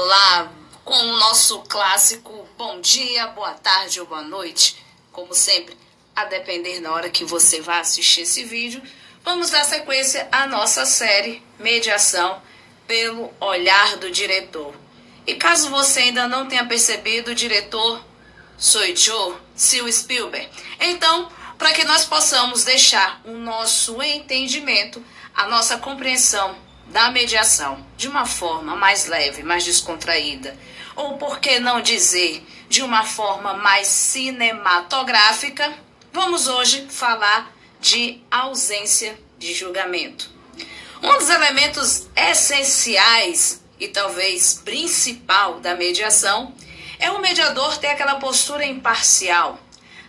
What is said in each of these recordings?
Olá, com o nosso clássico bom dia, boa tarde ou boa noite. Como sempre, a depender da hora que você vai assistir esse vídeo, vamos dar sequência à nossa série Mediação pelo Olhar do Diretor. E caso você ainda não tenha percebido, o diretor sou Joe Sil Spielberg. Então, para que nós possamos deixar o nosso entendimento, a nossa compreensão da mediação de uma forma mais leve, mais descontraída, ou por que não dizer de uma forma mais cinematográfica, vamos hoje falar de ausência de julgamento. Um dos elementos essenciais e talvez principal da mediação é o mediador ter aquela postura imparcial,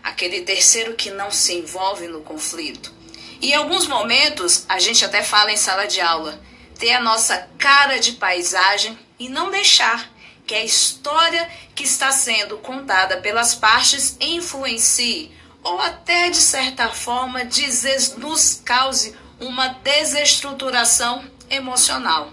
aquele terceiro que não se envolve no conflito. E em alguns momentos, a gente até fala em sala de aula, ter a nossa cara de paisagem e não deixar que a história que está sendo contada pelas partes influencie ou até de certa forma nos cause uma desestruturação emocional.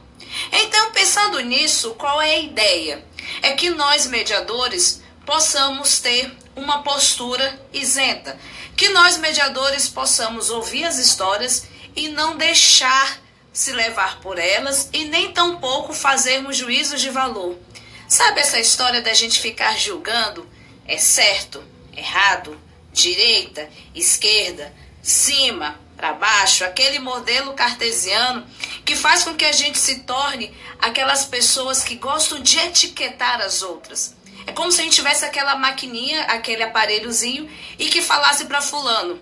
Então, pensando nisso, qual é a ideia? É que nós, mediadores, possamos ter uma postura isenta, que nós, mediadores, possamos ouvir as histórias e não deixar se levar por elas e nem tampouco fazermos juízos de valor. Sabe essa história da gente ficar julgando? É certo, errado, direita, esquerda, cima, para baixo, aquele modelo cartesiano que faz com que a gente se torne aquelas pessoas que gostam de etiquetar as outras. É como se a gente tivesse aquela maquininha, aquele aparelhozinho e que falasse para fulano: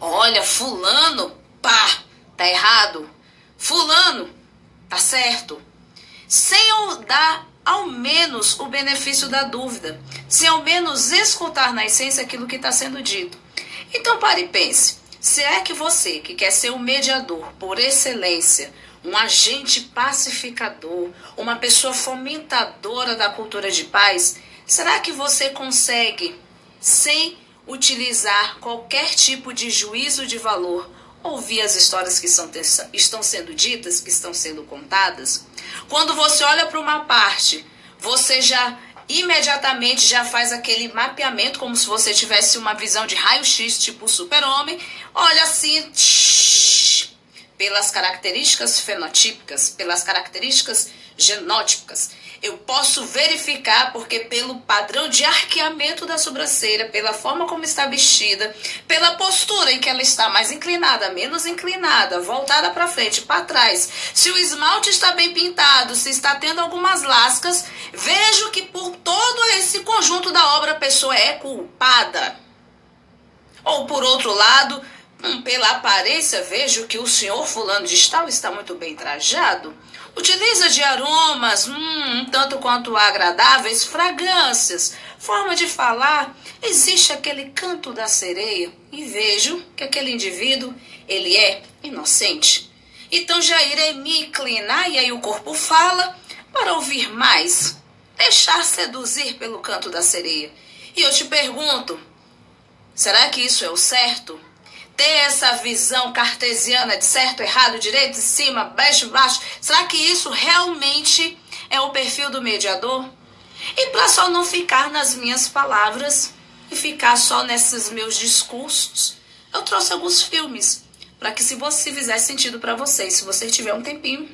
"Olha, fulano, pá, tá errado. Fulano, tá certo. Sem dar ao menos o benefício da dúvida, sem ao menos escutar na essência aquilo que está sendo dito. Então pare e pense. Será que você, que quer ser um mediador por excelência, um agente pacificador, uma pessoa fomentadora da cultura de paz, será que você consegue, sem utilizar qualquer tipo de juízo de valor, ouvir as histórias que são, estão sendo ditas, que estão sendo contadas. Quando você olha para uma parte, você já imediatamente já faz aquele mapeamento como se você tivesse uma visão de raio-x tipo super-homem. Olha assim, tsh, pelas características fenotípicas, pelas características genótipicas eu posso verificar porque pelo padrão de arqueamento da sobrancelha, pela forma como está vestida, pela postura em que ela está mais inclinada, menos inclinada, voltada para frente, para trás, se o esmalte está bem pintado, se está tendo algumas lascas, vejo que por todo esse conjunto da obra a pessoa é culpada. Ou por outro lado, hum, pela aparência, vejo que o senhor fulano de tal está muito bem trajado. Utiliza de aromas, hum, um tanto quanto agradáveis, fragrâncias, forma de falar. Existe aquele canto da sereia e vejo que aquele indivíduo, ele é inocente. Então já irei me inclinar e aí o corpo fala para ouvir mais, deixar seduzir pelo canto da sereia. E eu te pergunto, será que isso é o certo? Ter essa visão cartesiana de certo, errado, direito, de cima, baixo, baixo? Será que isso realmente é o perfil do mediador? E para só não ficar nas minhas palavras e ficar só nesses meus discursos, eu trouxe alguns filmes para que se você fizer sentido para você, se você tiver um tempinho,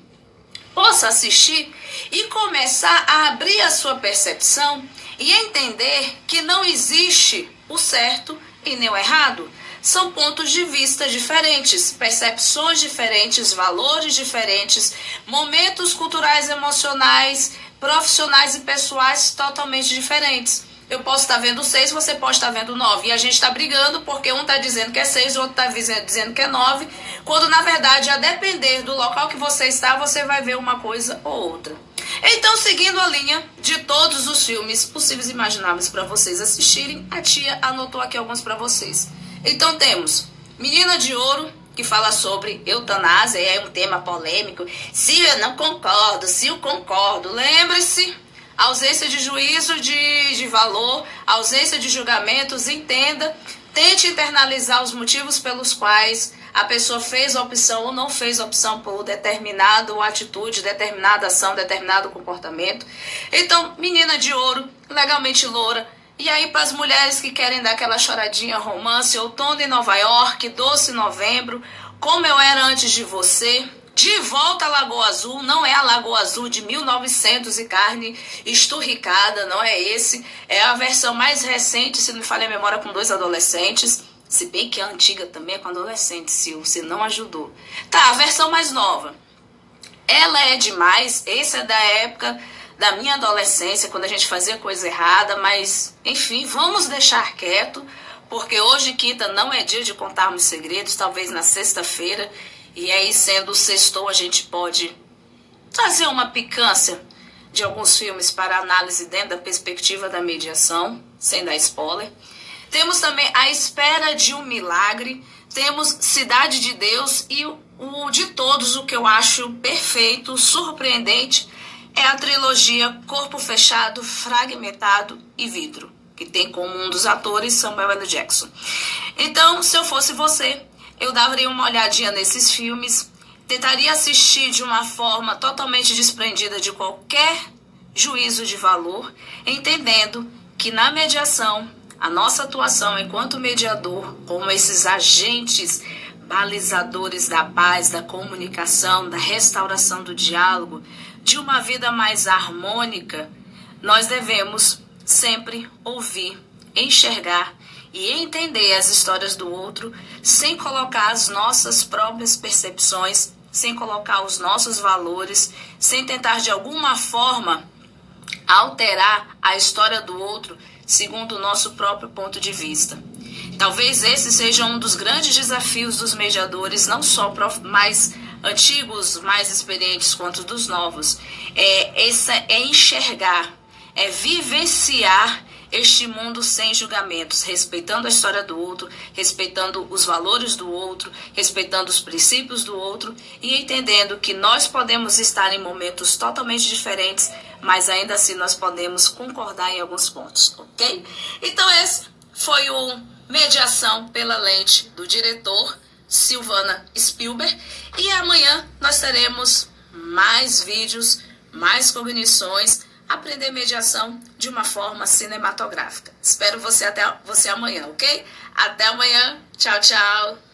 possa assistir e começar a abrir a sua percepção e entender que não existe o certo e nem o errado são pontos de vista diferentes, percepções diferentes, valores diferentes, momentos culturais, emocionais, profissionais e pessoais totalmente diferentes. Eu posso estar vendo seis, você pode estar vendo nove. E a gente está brigando porque um está dizendo que é seis, o outro está dizendo que é nove. Quando na verdade, a depender do local que você está, você vai ver uma coisa ou outra. Então, seguindo a linha de todos os filmes possíveis e imagináveis para vocês assistirem, a tia anotou aqui alguns para vocês. Então temos Menina de Ouro, que fala sobre eutanásia, é um tema polêmico. Se eu não concordo, se eu concordo, lembre-se, ausência de juízo de, de valor, ausência de julgamentos, entenda Tente internalizar os motivos pelos quais a pessoa fez a opção ou não fez a opção por determinada atitude, determinada ação, determinado comportamento. Então, menina de ouro, legalmente loura. E aí, para as mulheres que querem dar aquela choradinha romance, outono em Nova York, doce novembro, como eu era antes de você, de volta à Lagoa Azul, não é a Lagoa Azul de 1900 e carne esturricada, não é esse. É a versão mais recente, se não me falha a memória, com dois adolescentes. Se bem que a antiga também é com adolescente, se você não ajudou. Tá, a versão mais nova. Ela é demais, esse é da época da minha adolescência, quando a gente fazia coisa errada, mas enfim, vamos deixar quieto, porque hoje, quinta, não é dia de contarmos segredos, talvez na sexta-feira. E aí, sendo sextou, a gente pode trazer uma picância de alguns filmes para análise dentro da perspectiva da mediação, sem dar spoiler. Temos também A Espera de um Milagre, temos Cidade de Deus e o de todos o que eu acho perfeito, surpreendente, é a trilogia Corpo Fechado, Fragmentado e Vidro, que tem como um dos atores Samuel L. Jackson. Então, se eu fosse você, eu daria uma olhadinha nesses filmes, tentaria assistir de uma forma totalmente desprendida de qualquer juízo de valor, entendendo que na mediação, a nossa atuação enquanto mediador, como esses agentes balizadores da paz, da comunicação, da restauração do diálogo, de uma vida mais harmônica, nós devemos sempre ouvir, enxergar e entender as histórias do outro sem colocar as nossas próprias percepções, sem colocar os nossos valores, sem tentar de alguma forma alterar a história do outro segundo o nosso próprio ponto de vista. Talvez esse seja um dos grandes desafios dos mediadores, não só mais antigos, mais experientes, quanto dos novos. É, essa, é enxergar, é vivenciar este mundo sem julgamentos, respeitando a história do outro, respeitando os valores do outro, respeitando os princípios do outro e entendendo que nós podemos estar em momentos totalmente diferentes, mas ainda assim nós podemos concordar em alguns pontos, ok? Então esse foi o Mediação pela Lente do diretor Silvana Spielberg e amanhã nós teremos mais vídeos, mais cognições aprender mediação de uma forma cinematográfica. Espero você até você amanhã, ok? Até amanhã. Tchau, tchau.